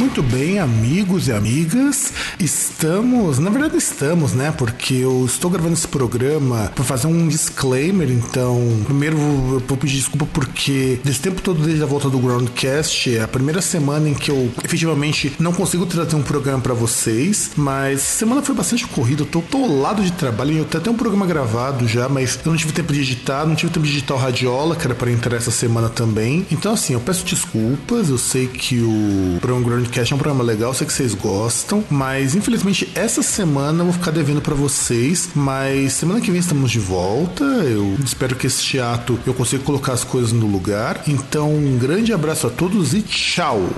Muito bem, amigos e amigas, estamos, na verdade estamos, né? Porque eu estou gravando esse programa para fazer um disclaimer, então, primeiro eu vou pedir desculpa porque desse tempo todo desde a volta do Groundcast, é a primeira semana em que eu efetivamente não consigo trazer um programa para vocês, mas semana foi bastante corrida, eu tô atolado de trabalho, eu tenho até um programa gravado já, mas eu não tive tempo de editar, não tive tempo de editar o Radiola, que era para entrar essa semana também. Então, assim, eu peço desculpas, eu sei que o programa Groundcast Podcast é um programa legal, sei que vocês gostam, mas infelizmente essa semana eu vou ficar devendo para vocês, mas semana que vem estamos de volta. Eu espero que esse teatro eu consiga colocar as coisas no lugar. Então, um grande abraço a todos e tchau.